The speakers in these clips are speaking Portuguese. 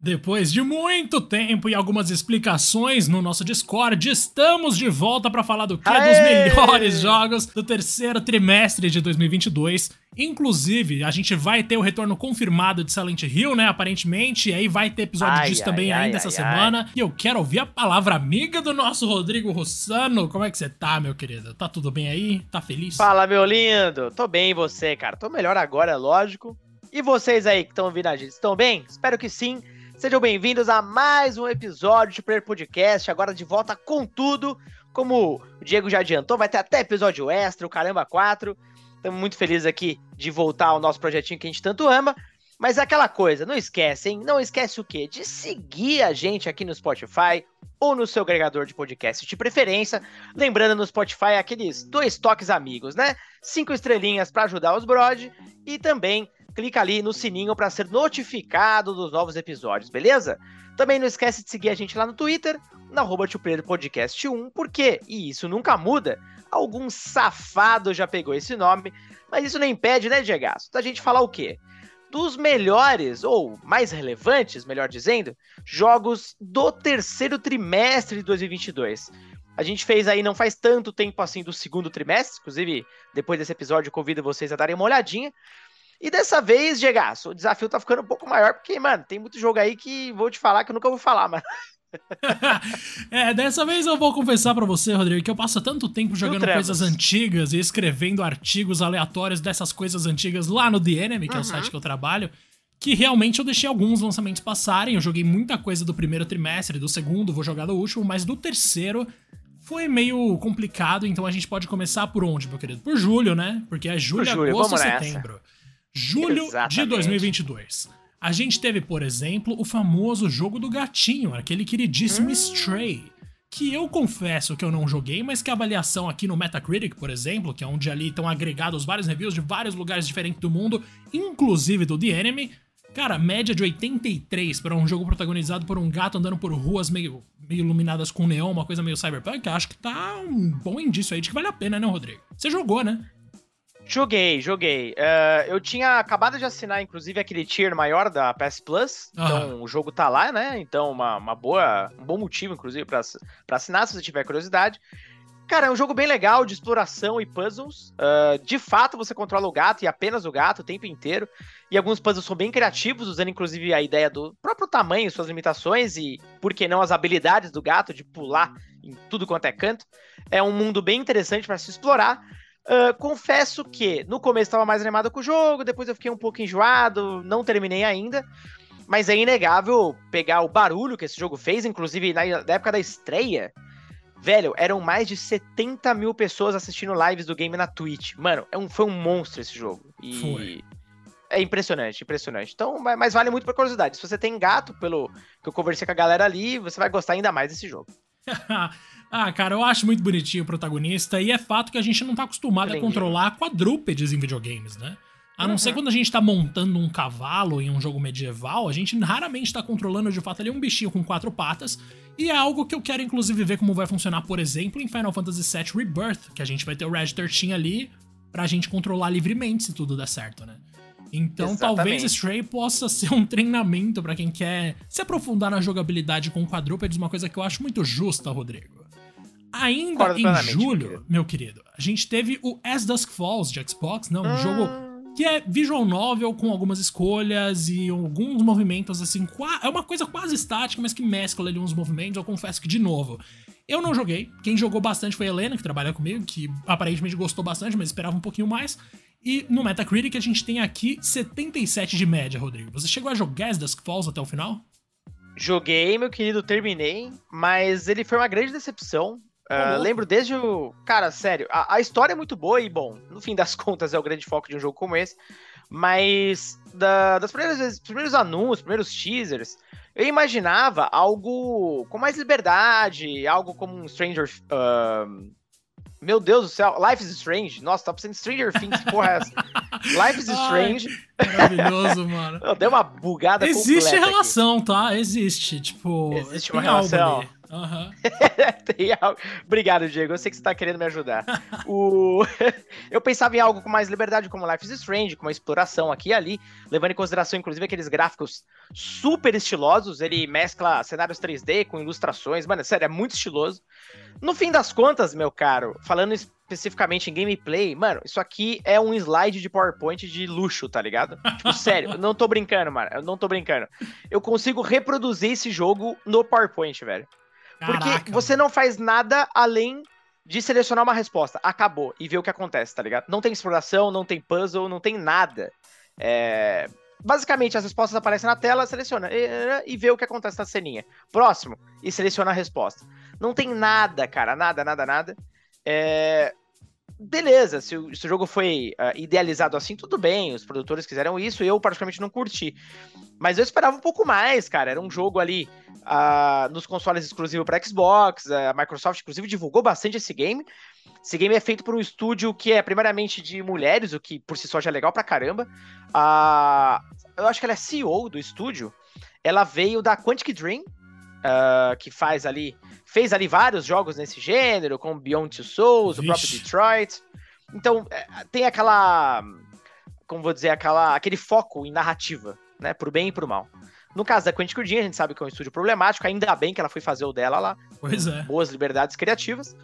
Depois de muito tempo e algumas explicações no nosso Discord, estamos de volta para falar do que é dos melhores jogos do terceiro trimestre de 2022. Inclusive, a gente vai ter o retorno confirmado de Silent Hill, né? Aparentemente, e aí vai ter episódio Ai, disso ai, também ai, ainda ai, essa semana. E eu quero ouvir a palavra amiga do nosso Rodrigo Rossano. Como é que você tá, meu querido? Tá tudo bem aí? Tá feliz? Fala, meu lindo. Tô bem, e você, cara? Tô melhor agora, é lógico. E vocês aí que estão ouvindo a gente, estão bem? Espero que sim. Sejam bem-vindos a mais um episódio de Player Podcast, agora de volta com tudo. Como o Diego já adiantou, vai ter até episódio extra, o Caramba 4. Estamos muito felizes aqui de voltar ao nosso projetinho que a gente tanto ama. Mas é aquela coisa, não esquece, hein? Não esquece o quê? De seguir a gente aqui no Spotify ou no seu agregador de podcast de preferência. Lembrando no Spotify aqueles dois toques amigos, né? Cinco estrelinhas para ajudar os brod e também clica ali no sininho para ser notificado dos novos episódios, beleza? Também não esquece de seguir a gente lá no Twitter, na arroba Podcast 1, porque, e isso nunca muda, algum safado já pegou esse nome, mas isso não impede, né, Diego? Da gente falar o quê? Dos melhores, ou mais relevantes, melhor dizendo, jogos do terceiro trimestre de 2022. A gente fez aí não faz tanto tempo assim do segundo trimestre, inclusive depois desse episódio convido vocês a darem uma olhadinha. E dessa vez, Diego, o desafio tá ficando um pouco maior, porque, mano, tem muito jogo aí que vou te falar que eu nunca vou falar, mano. é, dessa vez eu vou confessar pra você, Rodrigo, que eu passo tanto tempo jogando coisas antigas e escrevendo artigos aleatórios dessas coisas antigas lá no The Enemy, que é o Uhum. site que eu trabalho, que realmente eu deixei alguns lançamentos passarem. Eu joguei muita coisa do primeiro trimestre, do segundo, vou jogar do último, mas do terceiro foi meio complicado, então a gente pode começar por onde, meu querido? Por julho, né? Porque é julho, julho, agosto vamos nessa. Julho de Exatamente. 2022. A gente teve, por exemplo, o famoso jogo do gatinho, aquele queridíssimo Stray. Que eu confesso que eu não joguei, mas que a avaliação aqui no Metacritic, por exemplo, que é onde ali estão agregados vários reviews de vários lugares diferentes do mundo, inclusive do The Enemy, cara, média de 83 para um jogo protagonizado por um gato andando por ruas meio, meio iluminadas com neon, uma coisa meio cyberpunk, acho que tá um bom indício aí de que vale a pena, né, Rodrigo? Você jogou, né? Joguei, joguei. É, eu tinha acabado de assinar, inclusive, aquele tier maior da PS Plus. Então, Aham. o jogo tá lá, né? Então, uma, uma boa, um bom motivo, inclusive, pra assinar, se você tiver curiosidade. Cara, é um jogo bem legal de exploração e puzzles. É, de fato, você controla o gato e apenas o gato o tempo inteiro. E alguns puzzles são bem criativos, usando inclusive a ideia do próprio tamanho, suas limitações e, por que não, as habilidades do gato de pular em tudo quanto é canto. É um mundo bem interessante para se explorar. Ah, confesso que no começo estava mais animado com o jogo, depois eu fiquei um pouco enjoado, não terminei ainda. Mas é inegável pegar o barulho que esse jogo fez, inclusive na, na época da estreia. Velho, eram mais de 70 mil pessoas assistindo lives do game na Twitch. Mano, é um, foi um monstro esse jogo. E Foi. é impressionante, impressionante. Então, mas, mas vale muito por curiosidade. Se você tem gato, pelo que eu conversei com a galera ali, você vai gostar ainda mais desse jogo. ah, cara, eu acho muito bonitinho o protagonista e é fato que a gente não tá acostumado a Lindinho. controlar quadrúpedes em videogames, né? A não Uhum. ser quando a gente tá montando um cavalo em um jogo medieval, a gente raramente tá controlando de fato ali um bichinho com quatro patas. E é algo que eu quero inclusive ver como vai funcionar, por exemplo, em Final Fantasy VII Rebirth, que a gente vai ter o Red 13 ali pra gente controlar livremente se tudo der certo, né? Então talvez Exatamente. Stray possa ser um treinamento pra quem quer se aprofundar na jogabilidade com quadrúpedes, uma coisa que eu acho muito justa, Rodrigo. Ainda Concordo em meu julho, querido. meu querido, a gente teve o As Dusk Falls de Xbox, não, um Hum. jogo que é visual novel com algumas escolhas e alguns movimentos assim, é uma coisa quase estática, mas que mescla ali uns movimentos. Eu confesso que de novo, eu não joguei. Quem jogou bastante foi a Helena, que trabalha comigo, que aparentemente gostou bastante, mas esperava um pouquinho mais. E no Metacritic a gente tem aqui 77 de média, Rodrigo. Você chegou a jogar As Dusk Falls até o final? Joguei, meu querido, terminei, mas ele foi uma grande decepção. Louco. lembro desde o. Cara, sério, a, a história é muito boa e, bom, no fim das contas é o grande foco de um jogo como esse. Mas da- das primeiras vezes, primeiros anúncios, primeiros teasers, eu imaginava algo com mais liberdade, algo como um Stranger. ah, meu Deus do céu, Life is Strange. Nossa, tá pensando em Stranger Things, que porra é essa? Life is Ai, Strange. Maravilhoso, mano. Eu dei uma bugada Existe completa aqui. relação, tá? Existe. Tipo. Existe uma relação. ali. Uhum. Obrigado, Diego. Eu sei que você tá querendo me ajudar. o... eu pensava em algo com mais liberdade, como Life is Strange, com uma exploração aqui e ali, levando em consideração, inclusive, aqueles gráficos super estilosos. Ele mescla cenários 3D com ilustrações. Mano, sério, é muito estiloso. No fim das contas, meu caro, falando especificamente em gameplay, mano, isso aqui é um slide de PowerPoint de luxo, tá ligado? Tipo, sério, eu não tô brincando, mano. Eu não tô brincando. Eu consigo reproduzir esse jogo no PowerPoint, velho. Porque Caraca, você mano. não faz nada além de selecionar uma resposta. Acabou. E ver o que acontece, tá ligado? Não tem exploração, não tem puzzle, não tem nada. É... Basicamente, as respostas aparecem na tela, seleciona e, e vê o que acontece na ceninha. Próximo, e seleciona a resposta. Não tem nada, cara, nada, nada, nada. É... Beleza, se o, se o, jogo foi uh, idealizado assim, tudo bem, os produtores quiseram isso, eu particularmente não curti. Mas eu esperava um pouco mais, cara. Era um jogo ali uh, nos consoles exclusivo para Xbox, a Microsoft, inclusive, divulgou bastante esse game. Esse game é feito por um estúdio que é primeiramente de mulheres, o que por si só já é legal pra caramba. Uh, eu acho que ela é CEO do estúdio. Ela veio da Quantic Dream, uh, que faz ali fez ali vários jogos nesse gênero, como Beyond Two Souls, Vixe. o próprio Detroit. Então, é, tem aquela. Como vou dizer, aquela, aquele foco em narrativa, né? Pro bem e pro mal. No caso da Quentin Curdin, a gente sabe que é um estúdio problemático, ainda bem que ela foi fazer o dela lá. Pois é. Boas liberdades criativas.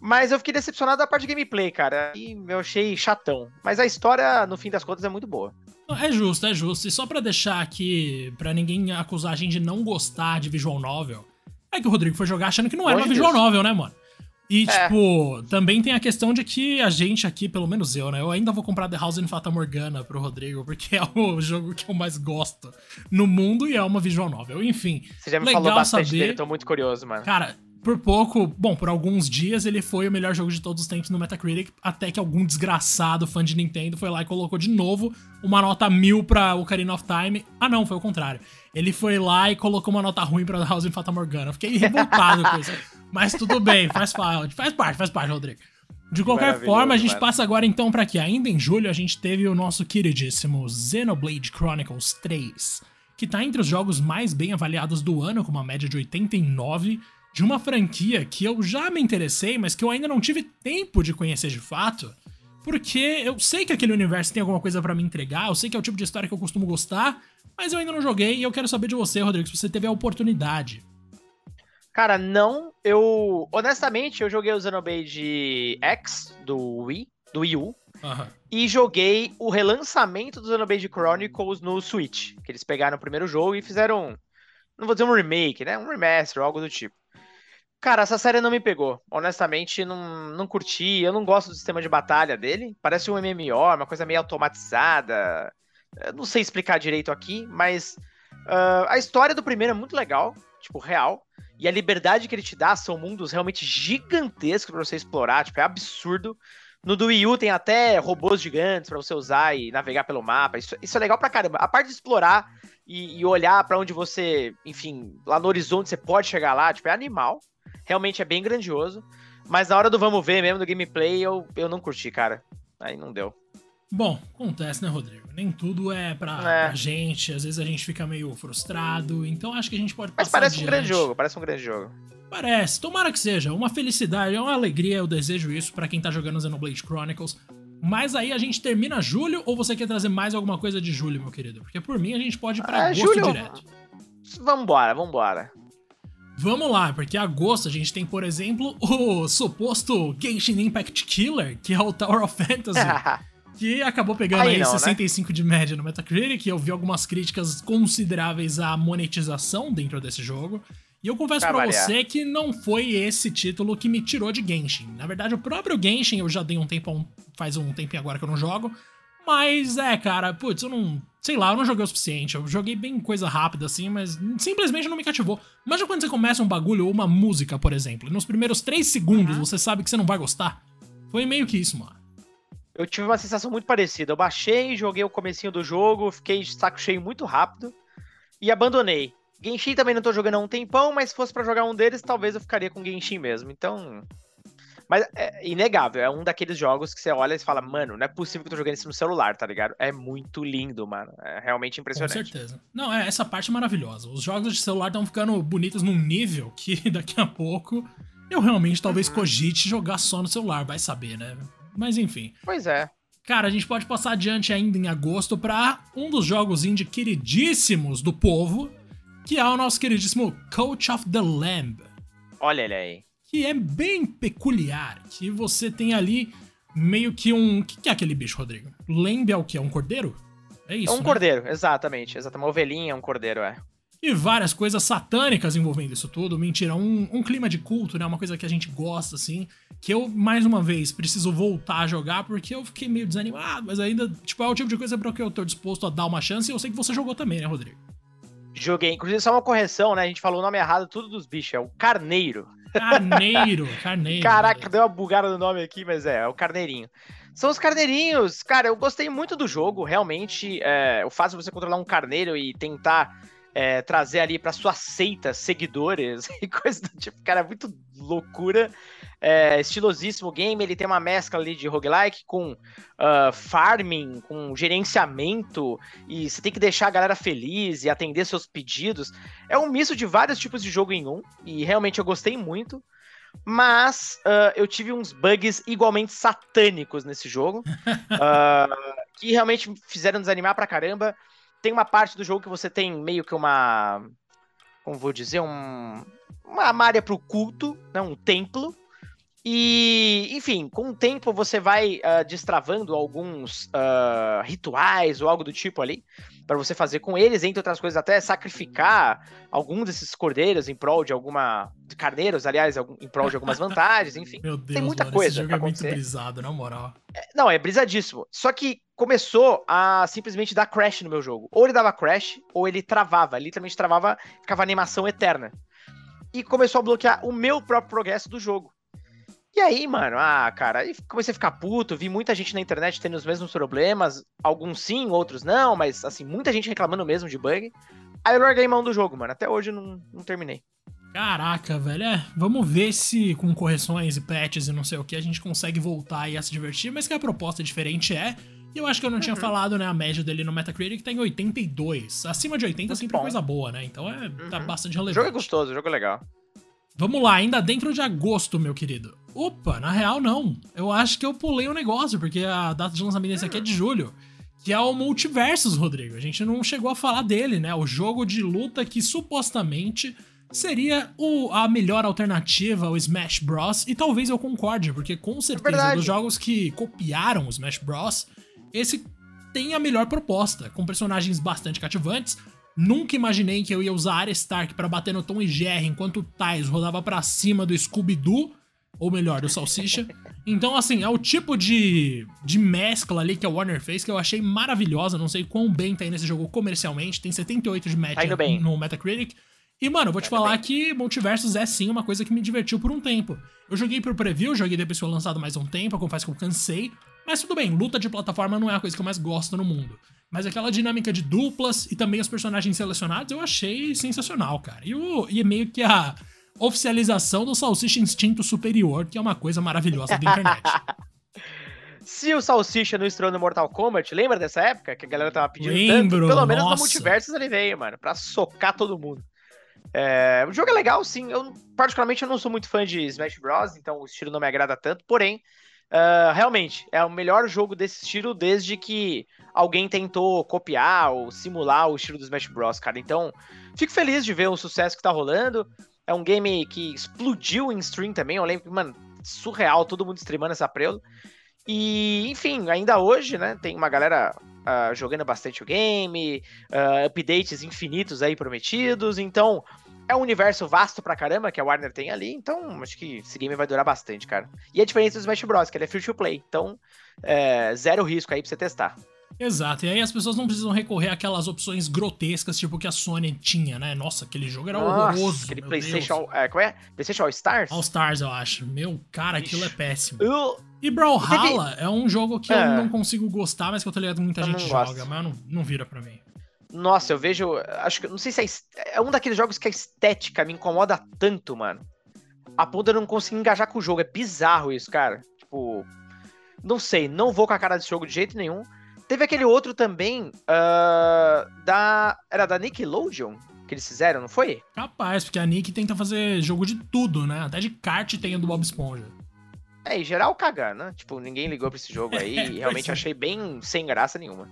Mas eu fiquei decepcionado da parte de gameplay, cara. E eu achei chatão. Mas a história, no fim das contas, é muito boa. É justo, é justo. E só para deixar aqui, para ninguém acusar a gente de não gostar de visual novel, é que o Rodrigo foi jogar achando que não era uma visual novel, né, mano? E, é. tipo, também tem a questão de que a gente aqui, pelo menos eu, né? Eu ainda vou comprar The House in Fata Morgana pro Rodrigo, porque é o jogo que eu mais gosto no mundo e é uma visual novel. Enfim. Você já me falou bastante saber. dele, tô muito curioso, mano. Cara, por pouco, bom, por alguns dias ele foi o melhor jogo de todos os tempos no Metacritic, até que algum desgraçado fã de Nintendo foi lá e colocou de novo uma nota mil pra Ocarina of Time. Ah, não, foi o contrário. Ele foi lá e colocou uma nota ruim pra House of Fata Morgana. Fiquei revoltado com isso. Mas tudo bem, faz parte, faz parte, faz parte, Rodrigo. De qualquer forma, a gente mano. passa agora então para aqui. Ainda em julho, a gente teve o nosso queridíssimo Xenoblade Chronicles 3, que tá entre os jogos mais bem avaliados do ano, com uma média de 89 de uma franquia que eu já me interessei, mas que eu ainda não tive tempo de conhecer de fato, porque eu sei que aquele universo tem alguma coisa para me entregar, eu sei que é o tipo de história que eu costumo gostar, mas eu ainda não joguei e eu quero saber de você, Rodrigo, se você teve a oportunidade. Cara, não. Eu. Honestamente, eu joguei o Xenoblade X do Wii, do Wii U. Uhum. E joguei o relançamento do Xenoblade Chronicles no Switch. Que eles pegaram o primeiro jogo e fizeram. Não vou dizer um remake, né? Um remaster, algo do tipo. Cara, essa série não me pegou. Honestamente, não, não curti. Eu não gosto do sistema de batalha dele. Parece um MMO, uma coisa meio automatizada. Eu não sei explicar direito aqui, mas uh, a história do primeiro é muito legal, tipo, real. E a liberdade que ele te dá são mundos realmente gigantescos para você explorar, tipo, é absurdo. No do Wii U tem até robôs gigantes para você usar e navegar pelo mapa. Isso, isso é legal pra caramba. A parte de explorar e, e olhar para onde você, enfim, lá no horizonte você pode chegar lá, tipo, é animal. Realmente é bem grandioso. Mas na hora do vamos ver mesmo, do gameplay, eu, eu não curti, cara. Aí não deu. Bom, acontece, né, Rodrigo? Nem tudo é pra, é. pra, gente, às vezes a gente fica meio frustrado, então acho que a gente pode Mas parece adiante. um grande jogo, parece um grande jogo. Parece, tomara que seja, uma felicidade, é uma alegria, eu desejo isso para quem tá jogando Xenoblade Chronicles. Mas aí a gente termina julho ou você quer trazer mais alguma coisa de julho, meu querido? Porque por mim a gente pode ir pra é, agosto julho... direto. Vambora, vambora. Vamos lá, porque agosto a gente tem, por exemplo, o suposto Genshin Impact Killer, que é o Tower of Fantasy. que acabou pegando aí, aí não, 65 né? de média no Metacritic. Eu vi algumas críticas consideráveis à monetização dentro desse jogo. E eu confesso para você que não foi esse título que me tirou de Genshin. Na verdade, o próprio Genshin eu já dei um tempo, faz um tempinho agora que eu não jogo. Mas é, cara, putz, eu não. Sei lá, eu não joguei o suficiente. Eu joguei bem coisa rápida assim, mas simplesmente não me cativou. Imagina quando você começa um bagulho ou uma música, por exemplo, e nos primeiros 3 segundos você sabe que você não vai gostar. Foi meio que isso, mano. Eu tive uma sensação muito parecida. Eu baixei, joguei o comecinho do jogo, fiquei de saco cheio muito rápido e abandonei. Genshin também não tô jogando há um tempão, mas se fosse para jogar um deles, talvez eu ficaria com Genshin mesmo. Então, Mas é inegável, é um daqueles jogos que você olha e fala, mano, não é possível que eu tô jogando isso no celular, tá ligado? É muito lindo, mano. É realmente impressionante. Com certeza. Não, é, essa parte é maravilhosa. Os jogos de celular estão ficando bonitos num nível que daqui a pouco eu realmente talvez uhum. cogite jogar só no celular, vai saber, né? Mas enfim. Pois é. Cara, a gente pode passar adiante ainda em agosto para um dos jogos indie queridíssimos do povo, que é o nosso queridíssimo Coach of the Lamb. Olha ele aí. Que é bem peculiar, que você tem ali meio que um... O que é aquele bicho, Rodrigo? Lamb é o que? É um cordeiro? É isso, É um né? cordeiro, exatamente. Exatamente. Uma ovelhinha, um cordeiro, é e várias coisas satânicas envolvendo isso tudo. Mentira, um, um, clima de culto, né? Uma coisa que a gente gosta, assim. Que eu, mais uma vez, preciso voltar a jogar porque eu fiquei meio desanimado, mas ainda, tipo, é o tipo de coisa pra que eu tô disposto a dar uma chance e eu sei que você jogou também, né, Rodrigo? Joguei. Inclusive, só uma correção, né? A gente falou o nome errado, tudo dos bichos. É o Carneiro. Carneiro, Carneiro. Caraca, deu uma bugada no nome aqui, mas é, é o Carneirinho. São os carneirinhos. Cara, eu gostei muito do jogo, realmente. É, o fato de você controlar um carneiro e tentar é, trazer ali para sua seita seguidores e coisa do tipo. Cara, é muito loucura. É, estilosíssimo game, ele tem uma mescla ali de roguelike com uh, farming, com gerenciamento, e você tem que deixar a galera feliz e atender seus pedidos. É um misto de vários tipos de jogo em um, e realmente eu gostei muito. Mas uh, eu tive uns bugs igualmente satânicos nesse jogo, uh, que realmente fizeram desanimar pra caramba tem uma parte do jogo que você tem meio que uma. Como vou dizer? Um, uma área para o culto, né, um templo. E, enfim, com o tempo você vai uh, destravando alguns uh, rituais ou algo do tipo ali para você fazer com eles, entre outras coisas, até sacrificar algum desses cordeiros em prol de alguma. De carneiros, aliás, em prol de algumas vantagens, enfim. Meu Deus, tem muita mano, coisa. Esse jogo é muito brisado, na moral. É, não, é brisadíssimo. Só que começou a simplesmente dar crash no meu jogo. Ou ele dava crash, ou ele travava. Literalmente travava, ficava animação eterna. E começou a bloquear o meu próprio progresso do jogo. E aí, mano, ah, cara, aí comecei a ficar puto, vi muita gente na internet tendo os mesmos problemas, alguns sim, outros não, mas assim, muita gente reclamando mesmo de bug. Aí eu larguei mão do jogo, mano, até hoje eu não, não terminei. Caraca, velho, é, vamos ver se com correções e patches e não sei o que a gente consegue voltar e a se divertir, mas que a proposta diferente é, e eu acho que eu não uhum. tinha falado, né, a média dele no Metacritic tá em 82. Acima de 80 é sempre bom. coisa boa, né, então é, tá uhum. tá bastante relevante. O jogo é gostoso, o jogo é legal. Vamos lá, ainda dentro de agosto, meu querido. Opa, na real não. Eu acho que eu pulei o um negócio, porque a data de lançamento desse aqui é de julho. Que é o Multiversus, Rodrigo. A gente não chegou a falar dele, né? O jogo de luta que supostamente seria o, a melhor alternativa ao Smash Bros. E talvez eu concorde, porque com certeza é dos jogos que copiaram o Smash Bros. Esse tem a melhor proposta, com personagens bastante cativantes, Nunca imaginei que eu ia usar Arya Stark para bater no Tom e Jerry enquanto o Tais rodava para cima do Scooby-Doo, ou melhor, do Salsicha. Então, assim, é o tipo de, de mescla ali que a Warner fez que eu achei maravilhosa. Não sei quão bem tá aí nesse jogo comercialmente. Tem 78 de média tá no Metacritic. E, mano, eu vou te tá falar que Multiversos é sim uma coisa que me divertiu por um tempo. Eu joguei por preview, joguei depois que foi lançado mais um tempo, eu confesso que eu cansei. Mas tudo bem, luta de plataforma não é a coisa que eu mais gosto no mundo. Mas aquela dinâmica de duplas e também os personagens selecionados eu achei sensacional, cara. E, o, e meio que a oficialização do Salsicha Instinto Superior, que é uma coisa maravilhosa da internet. Se o Salsicha não estreou no Mortal Kombat, lembra dessa época que a galera tava pedindo Lembro, tanto? Pelo menos nossa. no Multiversus ele veio, mano, pra socar todo mundo. É, o jogo é legal, sim. Eu, particularmente, eu não sou muito fã de Smash Bros, então o estilo não me agrada tanto. Porém, uh, realmente, é o melhor jogo desse estilo desde que alguém tentou copiar ou simular o estilo do Smash Bros, cara. Então, fico feliz de ver o sucesso que tá rolando. É um game que explodiu em stream também. Eu lembro mano, surreal, todo mundo streamando essa prelo. E, enfim, ainda hoje, né, tem uma galera uh, jogando bastante o game, uh, updates infinitos aí prometidos. Então, é um universo vasto pra caramba que a Warner tem ali. Então, acho que esse game vai durar bastante, cara. E a diferença do Smash Bros, que ele é free to play. Então, é, zero risco aí pra você testar. Exato, e aí as pessoas não precisam recorrer àquelas opções grotescas, tipo que a Sony tinha, né? Nossa, aquele jogo era Nossa, horroroso. Aquele PlayStation. É, qual é? PlayStation All Stars? All Stars, eu acho. Meu, cara, Ixi. aquilo é péssimo. Eu... E Brawlhalla é um jogo que é. eu não consigo gostar, mas que eu tô ligado que muita eu gente joga, mas não, não vira pra mim. Nossa, eu vejo. Acho que. Não sei se é. É um daqueles jogos que a estética me incomoda tanto, mano. a eu não conseguir engajar com o jogo. É bizarro isso, cara. Tipo, não sei, não vou com a cara desse jogo de jeito nenhum. Teve aquele outro também, uh, da. Era da Nickelodeon que eles fizeram, não foi? Capaz, porque a Nick tenta fazer jogo de tudo, né? Até de kart tem a do Bob Esponja. É, em geral cagar, né? Tipo, ninguém ligou pra esse jogo aí e realmente achei bem sem graça nenhuma.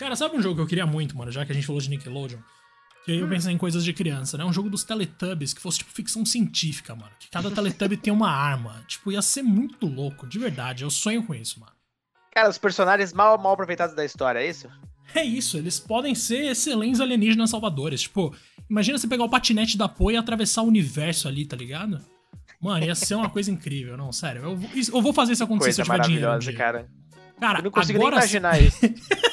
Cara, sabe um jogo que eu queria muito, mano, já que a gente falou de Nickelodeon? Que aí eu hum. pensei em coisas de criança, né? Um jogo dos Teletubbies que fosse tipo ficção científica, mano. Que cada Teletubby tem uma arma. Tipo, ia ser muito louco, de verdade. Eu sonho com isso, mano. Cara, os personagens mal, mal aproveitados da história, é isso? É isso, eles podem ser excelentes alienígenas salvadores. Tipo, imagina você pegar o patinete da Poe e atravessar o universo ali, tá ligado? Mano, ia ser uma coisa incrível, não, sério. Eu, eu vou fazer isso acontecer coisa se eu tiver dinheiro. Um cara. Cara, eu não consigo agora... nem imaginar isso.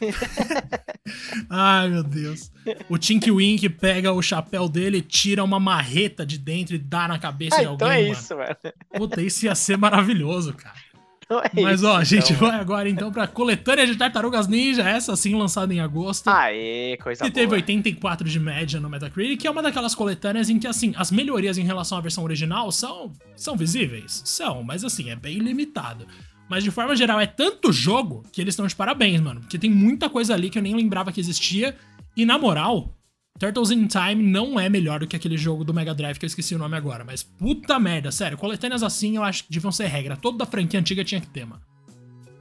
Ai, meu Deus. O Tink Wink pega o chapéu dele, tira uma marreta de dentro e dá na cabeça ah, de alguém. Então é mano. isso, mano. Puta, isso ia ser maravilhoso, cara. Então é Mas ó, a gente então, vai agora então pra coletânea de Tartarugas Ninja, essa sim lançada em agosto. Aê, coisa que boa. teve 84 de média no Metacritic, que é uma daquelas coletâneas em que, assim, as melhorias em relação à versão original são, são visíveis? São, mas assim, é bem limitado. Mas de forma geral, é tanto jogo que eles estão de parabéns, mano. Porque tem muita coisa ali que eu nem lembrava que existia. E na moral, Turtles in Time não é melhor do que aquele jogo do Mega Drive que eu esqueci o nome agora, mas puta merda, sério, coletâneas assim eu acho que deviam ser regra. Toda a franquia antiga tinha que ter, mano.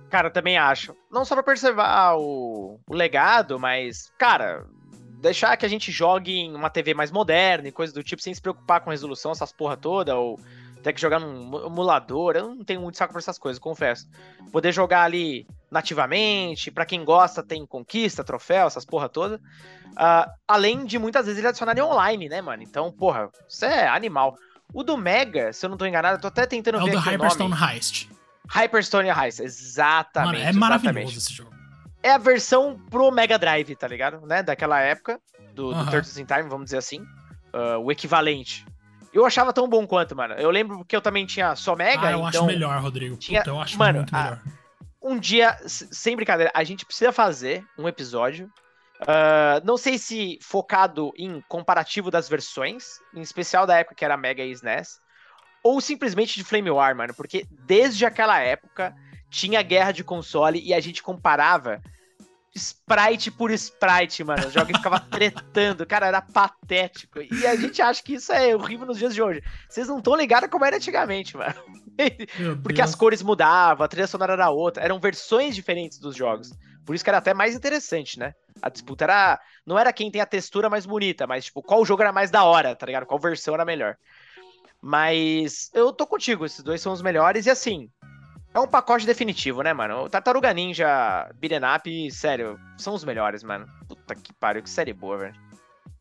Cara, eu também acho. Não só pra preservar o, o legado, mas, cara, deixar que a gente jogue em uma TV mais moderna e coisa do tipo, sem se preocupar com resolução, essas porra toda, ou ter que jogar num emulador. Eu não tenho muito saco pra essas coisas, confesso. Poder jogar ali nativamente, para quem gosta, tem conquista, troféu, essas porra toda. Uh, além de muitas vezes ele adicionar online, né, mano? Então, porra, isso é animal. O do Mega, se eu não tô enganado, eu tô até tentando é ver. É o do Hyperstone Heist. Hyperstone Heist, exatamente. Mano, é maravilhoso esse jogo. É a versão pro Mega Drive, tá ligado? Né? Daquela época, do, do Turtles in Time, vamos dizer assim. Uh, o equivalente. Eu achava tão bom quanto, mano. Eu lembro que eu também tinha só Mega. Ah, eu então acho melhor, Rodrigo. Tinha... Puta, eu acho mano, muito melhor. A... Um dia, sem brincadeira, a gente precisa fazer um episódio. Uh, não sei se focado em comparativo das versões, em especial da época que era Mega e SNES, ou simplesmente de Flame War, mano, porque desde aquela época tinha guerra de console e a gente comparava sprite por sprite, mano. Os jogos ficavam tretando, cara, era patético. E a gente acha que isso é horrível nos dias de hoje. Vocês não estão ligados como era antigamente, mano. Porque as cores mudavam, a trilha sonora era outra, eram versões diferentes dos jogos. Por isso que era até mais interessante, né? A disputa era. Não era quem tem a textura mais bonita, mas, tipo, qual jogo era mais da hora, tá ligado? Qual versão era melhor. Mas eu tô contigo, esses dois são os melhores, e assim, é um pacote definitivo, né, mano? O Tartaruga Ninja, Beat'em Up, sério, são os melhores, mano. Puta que pariu, que série boa, velho.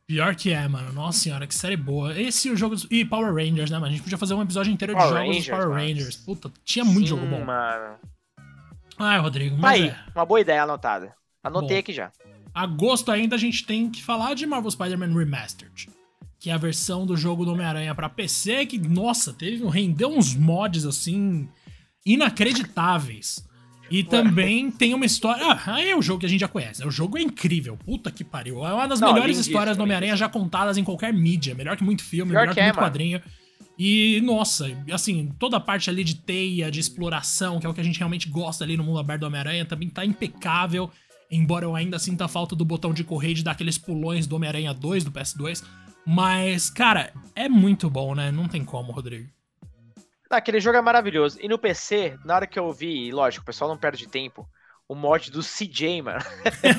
Pior que é, mano. Nossa senhora, que série boa. Esse e o jogo. E Power Rangers, né, mano? A gente podia fazer um episódio inteiro Power de jogos Rangers, Power mano. Rangers. Puta, tinha muito Sim, jogo bom. mano. Ai, Rodrigo, mas Aí, é. uma boa ideia anotada. Anotei bom, aqui já. Agosto ainda a gente tem que falar de Marvel Spider-Man Remastered. Que é a versão do jogo do Homem-Aranha pra PC que, nossa, teve, rendeu uns mods assim inacreditáveis. E também tem uma história. Ah, é o jogo que a gente já conhece. O jogo é incrível. Puta que pariu. É uma das Não, melhores histórias do Homem-Aranha já contadas em qualquer mídia. Melhor que muito filme, melhor que, que é, muito mano. quadrinho. E, nossa, assim, toda a parte ali de teia, de exploração, que é o que a gente realmente gosta ali no mundo aberto do Homem-Aranha, também tá impecável. Embora eu ainda sinta falta do botão de correr de dar aqueles pulões do Homem-Aranha 2, do PS2. Mas, cara, é muito bom, né? Não tem como, Rodrigo. Aquele jogo é maravilhoso. E no PC, na hora que eu vi, lógico, o pessoal não perde tempo, o mod do CJ, mano.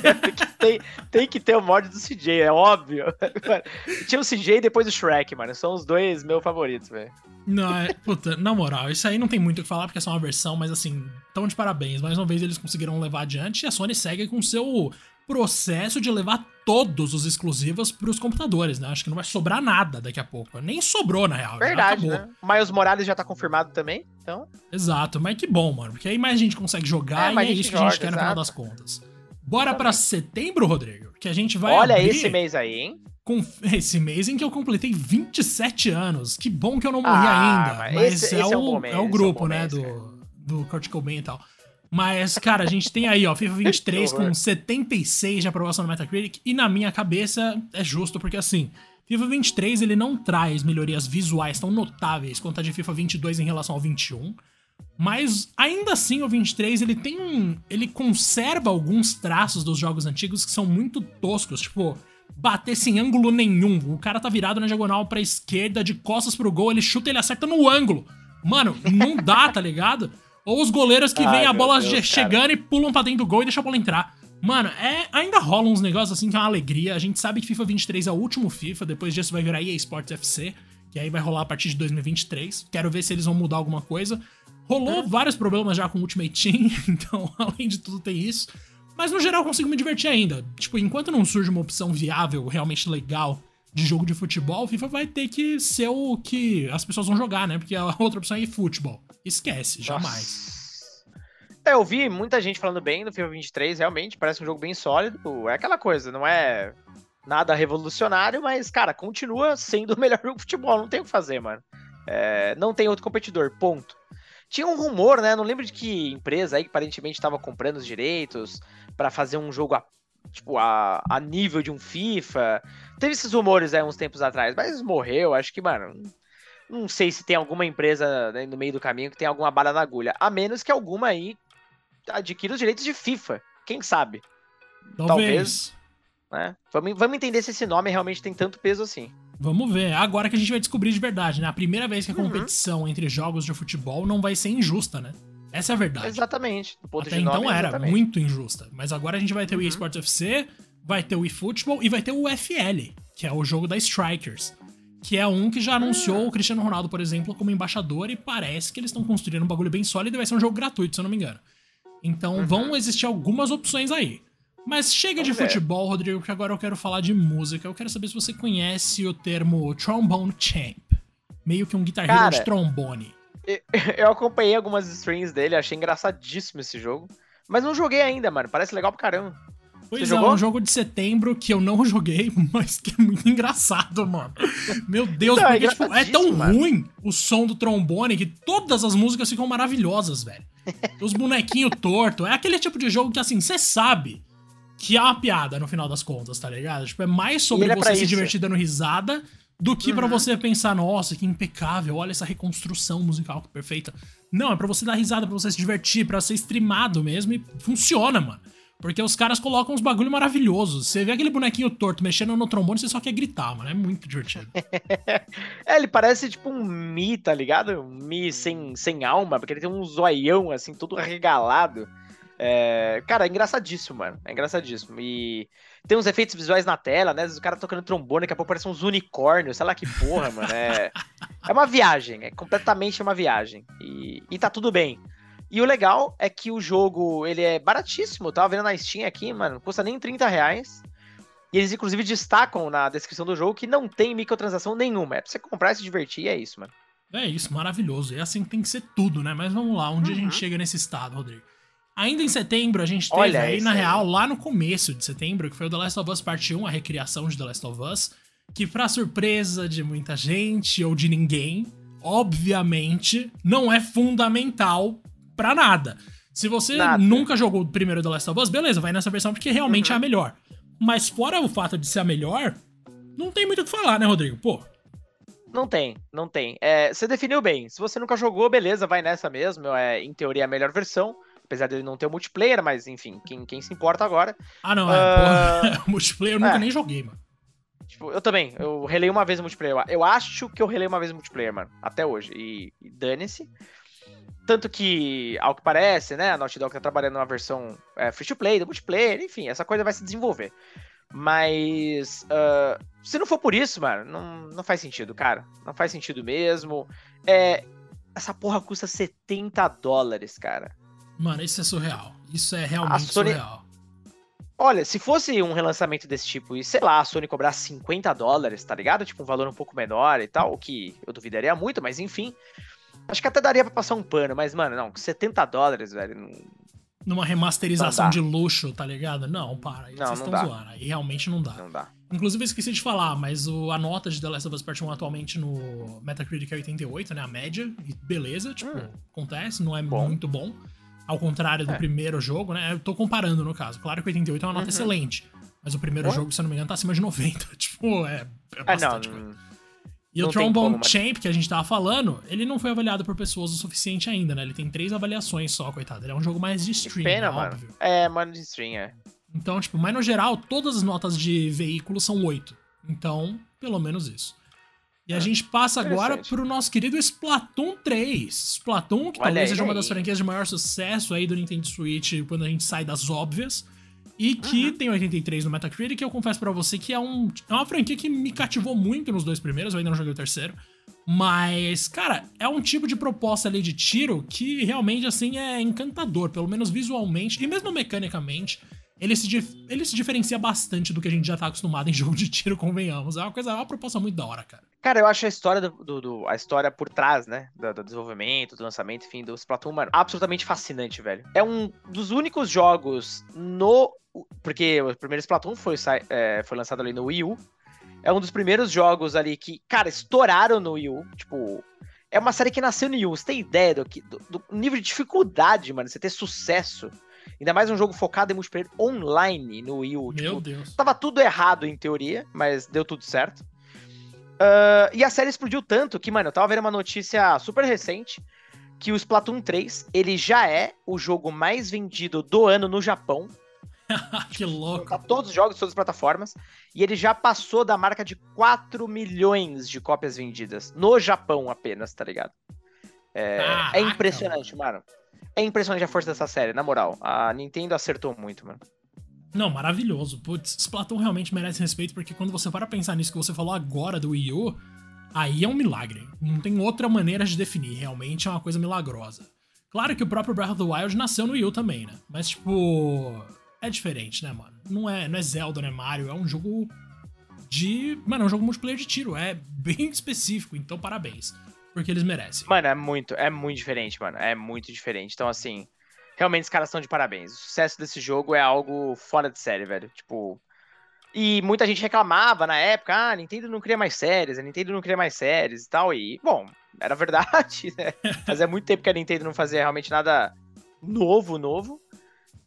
tem, tem, que ter o mod do CJ, é óbvio. Tinha o CJ e depois o Shrek, mano. São os dois meus favoritos, velho. Não, é, puta, na moral, isso aí não tem muito o que falar porque é só uma versão, mas assim, tão de parabéns. Mais uma vez eles conseguiram levar adiante e a Sony segue com seu processo de levar todos os exclusivos para os computadores, né? Acho que não vai sobrar nada daqui a pouco. Nem sobrou, na real. Verdade, né? O Miles Morales já tá confirmado também, então... Exato, mas que bom, mano, porque aí mais gente consegue jogar é, e é isso que a gente quer no final das contas. Bora para setembro, Rodrigo, que a gente vai Olha esse mês aí, hein? Com esse mês em que eu completei 27 anos. Que bom que eu não morri ah, ainda. Mas esse, é, esse o, é, é, o, grupo, é o né, mês, do, do Kurt Cobain e tal. Mas, cara, a gente tem aí, ó, FIFA 23 com 76 de aprovação no Metacritic. E na minha cabeça é justo, porque assim, FIFA 23 ele não traz melhorias visuais tão notáveis quanto a de FIFA 22 em relação ao 21, mas ainda assim o 23 ele tem um, ele conserva alguns traços dos jogos antigos que são muito toscos, tipo bater sem ângulo nenhum. O cara tá virado na diagonal pra esquerda, de costas pro gol, ele chuta, ele acerta no ângulo. Mano, não dá, tá ligado? Ou os goleiros que veem a bola Deus, chegando cara. e pulam pra dentro do gol e deixam a bola entrar. Mano, é, ainda rolam uns negócios assim que é uma alegria. A gente sabe que FIFA 23 é o último FIFA, depois disso vai virar EA Sports FC, que aí vai rolar a partir de 2023. Quero ver se eles vão mudar alguma coisa. Rolou vários problemas já com o Ultimate Team, então além de tudo tem isso. Mas no geral eu consigo me divertir ainda. Tipo, enquanto não surge uma opção viável, realmente legal de jogo de futebol, o FIFA vai ter que ser o que as pessoas vão jogar, né? Porque a outra opção é futebol. Esquece, jamais. É, eu vi muita gente falando bem do FIFA 23, realmente, parece um jogo bem sólido. É aquela coisa, não é nada revolucionário, mas, cara, continua sendo o melhor jogo de futebol, não tem o que fazer, mano. É, não tem outro competidor, ponto. Tinha um rumor, né? Não lembro de que empresa aí que aparentemente estava comprando os direitos para fazer um jogo a, tipo, a, a nível de um FIFA. Teve esses rumores aí uns tempos atrás, mas morreu. Acho que, mano, não sei se tem alguma empresa né, no meio do caminho que tem alguma bala na agulha. A menos que alguma aí adquira os direitos de FIFA. Quem sabe? Talvez. Talvez né? Vamos, vamos entender se esse nome realmente tem tanto peso assim. Vamos ver. Agora que a gente vai descobrir de verdade, né? A primeira vez que a uhum. competição entre jogos de futebol não vai ser injusta, né? Essa é a verdade. Exatamente. Até então era exatamente. muito injusta. Mas agora a gente vai ter uhum. o eSports FC, vai ter o eFootball e vai ter o UFL, que é o jogo da Strikers. Que é um que já anunciou o Cristiano Ronaldo, por exemplo, como embaixador, e parece que eles estão construindo um bagulho bem sólido e vai ser um jogo gratuito, se eu não me engano. Então uhum. vão existir algumas opções aí. Mas chega Vamos de ver. futebol, Rodrigo, que agora eu quero falar de música. Eu quero saber se você conhece o termo trombone champ. Meio que um Guitar Hero de trombone. Eu acompanhei algumas streams dele, achei engraçadíssimo esse jogo. Mas não joguei ainda, mano. Parece legal pra caramba. Pois Você é, jogou? um jogo de setembro que eu não joguei, mas que é muito engraçado, mano. Meu Deus, não, porque é, tipo, é tão mano. ruim o som do trombone que todas as músicas ficam maravilhosas, velho. Os bonequinhos tortos. É aquele tipo de jogo que, assim, você sabe que é uma piada no final das contas, tá ligado? Tipo, é mais sobre é você se divertir dando risada do que uhum. para você pensar, nossa, que impecável, olha essa reconstrução musical que perfeita. Não, é para você dar risada, para você se divertir, para ser streamado mesmo e funciona, mano. Porque os caras colocam uns bagulho maravilhosos. Você vê aquele bonequinho torto mexendo no trombone, você só quer gritar, mano. É muito divertido. é, ele parece tipo um Mi, tá ligado? Um Mi sem, sem alma, porque ele tem um zoião, assim, todo arregalado. É, cara, é engraçadíssimo, mano. É engraçadíssimo. E tem uns efeitos visuais na tela, né? O cara tocando trombone, daqui a pouco parece uns unicórnios, sei lá que porra, mano. É, é uma viagem, é completamente uma viagem. E, e tá tudo bem. E o legal é que o jogo, ele é baratíssimo. Tava vendo na Steam aqui, mano, não custa nem 30 reais. E eles, inclusive, destacam na descrição do jogo que não tem microtransação nenhuma. É pra você comprar e se divertir, é isso, mano. É isso, maravilhoso. E assim tem que ser tudo, né? Mas vamos lá, onde uhum. a gente uhum. chega nesse estado, Rodrigo? Ainda em setembro, a gente teve Olha aí, na real, lá no começo de setembro, que foi o The Last of Us Part 1, a recriação de The Last of Us, que pra surpresa de muita gente ou de ninguém, obviamente, não é fundamental para nada. Se você nada. nunca jogou o primeiro The Last of Us, beleza, vai nessa versão porque realmente uhum. é a uhum. melhor. Mas fora o fato de ser a melhor, não tem muito o que falar, né, Rodrigo? Pô. Não tem, não tem. É, você definiu bem. Se você nunca jogou, beleza, vai nessa mesmo. É, em teoria, a melhor versão. Apesar dele não ter o multiplayer, mas enfim, quem, quem se importa agora. Ah, não, é. Uh... multiplayer eu nunca é. nem joguei, mano. Tipo, eu também. Eu relei uma vez o multiplayer. Eu acho que eu relei uma vez o multiplayer, mano. Até hoje. E, e dane-se. Tanto que, ao que parece, né? A Naughty Dog tá trabalhando numa versão é, free to play, do multiplayer, enfim, essa coisa vai se desenvolver. Mas. Uh, se não for por isso, mano, não, não faz sentido, cara. Não faz sentido mesmo. É, essa porra custa 70 dólares, cara. Mano, isso é surreal. Isso é realmente Sony... surreal. Olha, se fosse um relançamento desse tipo e, sei lá, a Sony cobrar 50 dólares, tá ligado? Tipo, um valor um pouco menor e tal, o que eu duvidaria muito, mas enfim. Acho que até daria pra passar um pano, mas, mano, não, 70 dólares, velho. Não... Numa remasterização de luxo, tá ligado? Não, para. Aí não, vocês estão zoando. Aí realmente não dá. Não dá. Inclusive, eu esqueci de falar, mas o, a nota de The Last of Us Part 1 atualmente no Metacritic é 88, né? A média. E beleza, tipo, hum. acontece, não é bom. muito bom. Ao contrário do é. primeiro jogo, né? Eu tô comparando no caso. Claro que 88 é uma nota uhum. excelente. Mas o primeiro jogo, se eu não me engano, tá acima de 90. tipo, é, é bastante ah, não, coisa. E não o Trombone como, Champ, que a gente tava falando, ele não foi avaliado por pessoas o suficiente ainda, né? Ele tem três avaliações só, coitado. Ele é um jogo mais de stream, pena, é mano. óbvio. É, mano, de stream, é. Então, tipo, mas no geral, todas as notas de veículo são 8. Então, pelo menos isso. E a gente passa agora pro nosso querido Splatoon 3. Splatoon, que Olha talvez aí, seja uma das franquias de maior sucesso aí do Nintendo Switch quando a gente sai das óbvias. E que uhum. tem 83 no Metacritic, eu confesso para você que é, um, é uma franquia que me cativou muito nos dois primeiros, eu ainda não joguei o terceiro. Mas, cara, é um tipo de proposta ali de tiro que realmente, assim, é encantador, pelo menos visualmente e mesmo mecanicamente. Ele se, ele se diferencia bastante do que a gente já tá acostumado em jogo de tiro, convenhamos. É uma coisa, é uma proposta muito da hora, cara. Cara, eu acho a história do, do, do a história por trás, né, do, do, desenvolvimento, do lançamento, enfim, do Splatoon, mano, absolutamente fascinante, velho. É um dos únicos jogos no porque o primeiro Splatoon foi, é, foi lançado ali no Wii U. É um dos primeiros jogos ali que, cara, estouraram no Wii U. Tipo, é uma série que nasceu no Wii U. Você tem ideia do, do, do nível de dificuldade, mano, você ter sucesso. Ainda mais um jogo focado em multiplayer online no Wii U. Meu tipo, Deus. Tava tudo errado em teoria, mas deu tudo certo. Uh, e a série explodiu tanto que, mano, eu tava vendo uma notícia super recente que o Splatoon 3, ele já é o jogo mais vendido do ano no Japão. que louco. Tá todos os jogos, todas as plataformas. E ele já passou da marca de 4 milhões de cópias vendidas. No Japão apenas, tá ligado? É, é impressionante, mano. É impressionante a força dessa série, na moral. A Nintendo acertou muito, mano. Não, maravilhoso. Putz, Splatoon realmente merece respeito, porque quando você para pensar nisso que você falou agora do Wii U, aí é um milagre. Não tem outra maneira de definir. Realmente é uma coisa milagrosa. Claro que o próprio Breath of the Wild nasceu no Wii U também, né? Mas, tipo é diferente, né, mano? Não é, não é Zelda, não é Mario, é um jogo de. Mano, é um jogo multiplayer de tiro. É bem específico, então parabéns. Porque eles merecem. Mano, é muito, é muito diferente, mano. É muito diferente. Então, assim, realmente os caras estão de parabéns. O sucesso desse jogo é algo fora de série, velho. Tipo. E muita gente reclamava na época, ah, a Nintendo não cria mais séries, a Nintendo não cria mais séries e tal. E, bom, era verdade, né? Fazia muito tempo que a Nintendo não fazia realmente nada novo, novo.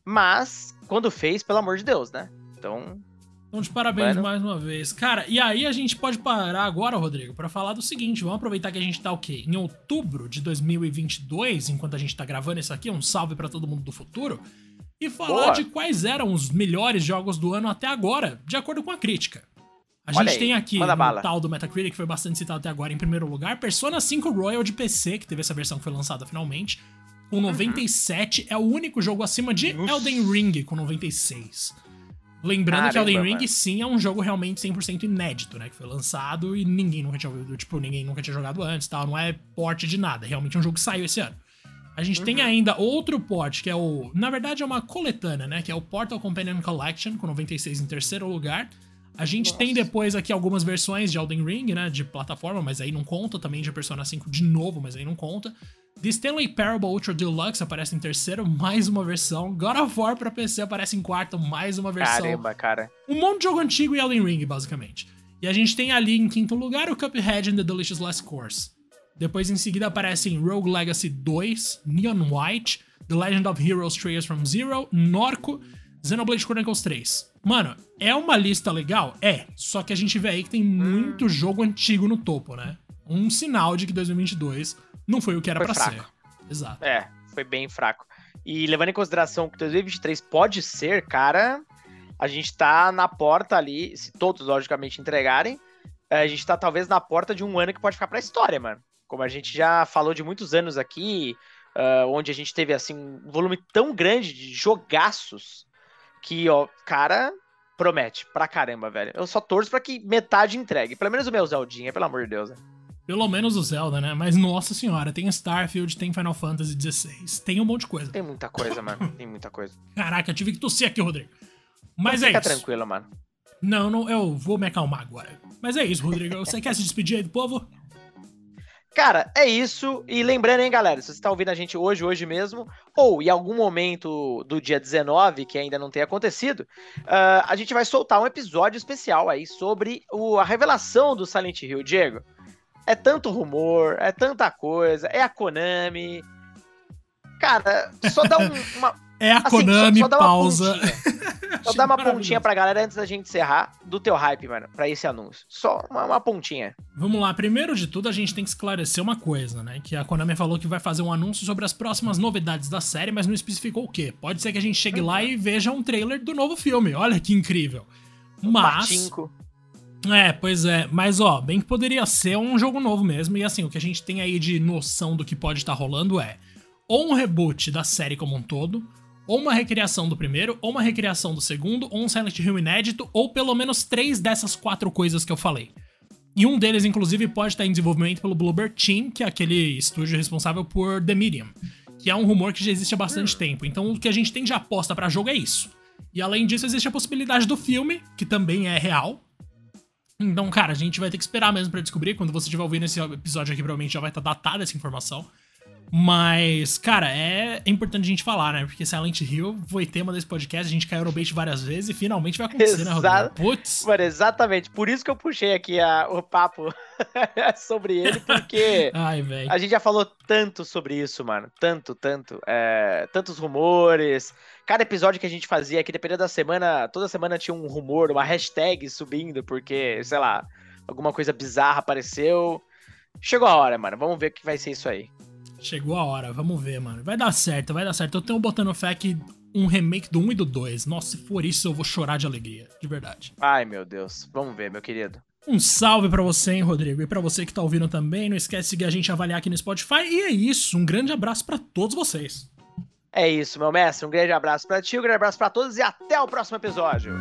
Mas, quando fez, pelo amor de Deus, né? Então. Então, de parabéns bueno. mais uma vez. Cara, e aí a gente pode parar agora, Rodrigo, para falar do seguinte: vamos aproveitar que a gente tá o quê? Em outubro de 2022, enquanto a gente tá gravando isso aqui, um salve para todo mundo do futuro, e falar Boa. de quais eram os melhores jogos do ano até agora, de acordo com a crítica. A Olha gente aí, tem aqui bala. tal do Metacritic, que foi bastante citado até agora, em primeiro lugar, Persona 5 Royal de PC, que teve essa versão que foi lançada finalmente, com 97. Uhum. É o único jogo acima de Nossa. Elden Ring, com 96. Lembrando Caramba, que Elden Ring, mano. sim, é um jogo realmente 100% inédito, né? Que foi lançado e ninguém nunca tinha ouvido, tipo, ninguém nunca tinha jogado antes tal. Não é porte de nada. É realmente um jogo que saiu esse ano. A gente uhum. tem ainda outro port, que é o. Na verdade, é uma coletânea, né? Que é o Portal Companion Collection, com 96 em terceiro lugar. A gente Nossa. tem depois aqui algumas versões de Elden Ring, né? De plataforma, mas aí não conta. Também de Persona 5 de novo, mas aí não conta. The Stanley Parable Ultra Deluxe aparece em terceiro, mais uma versão. God of War pra PC aparece em quarto, mais uma versão. Caramba, cara. Um monte de jogo antigo e Elden Ring, basicamente. E a gente tem ali em quinto lugar o Cuphead and the Delicious Last Course. Depois em seguida aparecem Rogue Legacy 2, Neon White, The Legend of Heroes Trails from Zero, Norco, Xenoblade Chronicles 3. Mano, é uma lista legal? É. Só que a gente vê aí que tem muito jogo antigo no topo, né? Um sinal de que 2022 não foi o que era para ser. Exato. É, foi bem fraco. E levando em consideração que 2023 pode ser, cara, a gente tá na porta ali, se todos logicamente entregarem, a gente tá talvez na porta de um ano que pode ficar pra história, mano. Como a gente já falou de muitos anos aqui, uh, onde a gente teve assim um volume tão grande de jogaços que, ó, cara, promete pra caramba, velho. Eu só torço pra que metade entregue. Pelo menos o meu Zeldinha, pelo amor de Deus, né? Pelo menos o Zelda, né? Mas nossa senhora, tem Starfield, tem Final Fantasy XVI, tem um monte de coisa. Tem muita coisa, mano. Tem muita coisa. Caraca, eu tive que tossir aqui, Rodrigo. Mas é fica isso. tranquilo, mano. Não, não, eu vou me acalmar agora. Mas é isso, Rodrigo. Você quer se despedir aí do povo? Cara, é isso. E lembrando, hein, galera, se você está ouvindo a gente hoje, hoje mesmo, ou em algum momento do dia 19, que ainda não tenha acontecido, uh, a gente vai soltar um episódio especial aí sobre o, a revelação do Silent Hill. Diego, é tanto rumor, é tanta coisa, é a Konami. Cara, só dá um, uma. É a Konami, só, só pausa. Só dá uma pontinha pra galera antes da gente encerrar do teu hype, mano, pra esse anúncio. Só uma, uma, pontinha. Vamos lá, primeiro de tudo a gente tem que esclarecer uma coisa, né? Que a Konami falou que vai fazer um anúncio sobre as próximas novidades da série, mas não especificou o quê. Pode ser que a gente chegue lá e veja um trailer do novo filme. Olha que incrível. Mas. Patinco. É, pois é. Mas, ó, bem que poderia ser um jogo novo mesmo. E assim, o que a gente tem aí de noção do que pode estar tá rolando é ou um reboot da série como um todo, ou uma recriação do primeiro, ou uma recriação do segundo, ou um Silent Hill inédito, ou pelo menos três dessas quatro coisas que eu falei. E um deles, inclusive, pode estar em desenvolvimento pelo Bluebird Team, que é aquele estúdio responsável por The Medium, que é um rumor que já existe há bastante tempo. Então, o que a gente tem de aposta para jogo é isso. E além disso, existe a possibilidade do filme, que também é real. Então, cara, a gente vai ter que esperar mesmo para descobrir. Quando você estiver ouvindo esse episódio aqui, provavelmente já vai estar datada essa informação. Mas, cara, é importante a gente falar, né? Porque Silent Hill foi tema desse podcast, a gente caiu no bait várias vezes e finalmente vai acontecer, Exa né, Rodrigo? Putz. Mano, exatamente. Por isso que eu puxei aqui a, o papo sobre ele, porque Ai, a gente já falou tanto sobre isso, mano. Tanto, tanto. É, tantos rumores. Cada episódio que a gente fazia aqui, dependendo da semana, toda semana tinha um rumor, uma hashtag subindo, porque, sei lá, alguma coisa bizarra apareceu. Chegou a hora, mano. Vamos ver o que vai ser isso aí. Chegou a hora, vamos ver, mano. Vai dar certo, vai dar certo. Eu tenho botando fé que um remake do 1 e do 2. Nossa, se for isso, eu vou chorar de alegria, de verdade. Ai, meu Deus. Vamos ver, meu querido. Um salve para você, hein, Rodrigo? E para você que tá ouvindo também, não esquece de seguir a gente avaliar aqui no Spotify. E é isso, um grande abraço para todos vocês. É isso, meu mestre. Um grande abraço para ti, um grande abraço para todos e até o próximo episódio.